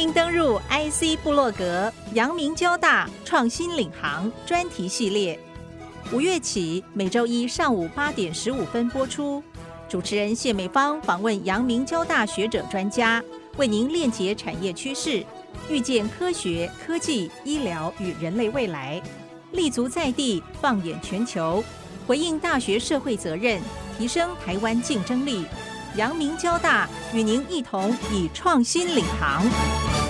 迎登入 IC 部落格阳明交大创新领航专题系列，五月起每周一上午八点十五分播出。主持人谢美芳访问阳明交大学者专家，为您链接产业趋势，预见科学、科技、医疗与人类未来，立足在地，放眼全球，回应大学社会责任，提升台湾竞争力。阳明交大与您一同以创新领航。